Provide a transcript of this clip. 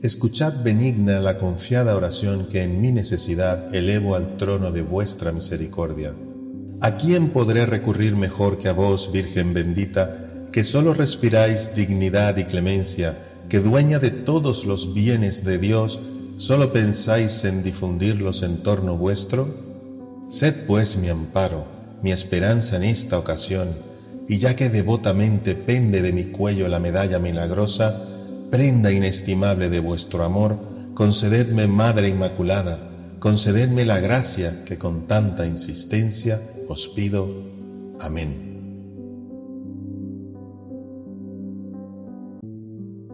escuchad benigna la confiada oración que en mi necesidad elevo al trono de vuestra misericordia. ¿A quién podré recurrir mejor que a vos, Virgen bendita, que sólo respiráis dignidad y clemencia, que dueña de todos los bienes de Dios, sólo pensáis en difundirlos en torno vuestro? Sed pues mi amparo, mi esperanza en esta ocasión, y ya que devotamente pende de mi cuello la medalla milagrosa, prenda inestimable de vuestro amor, concededme, Madre Inmaculada, concededme la gracia que con tanta insistencia os pido. Amén.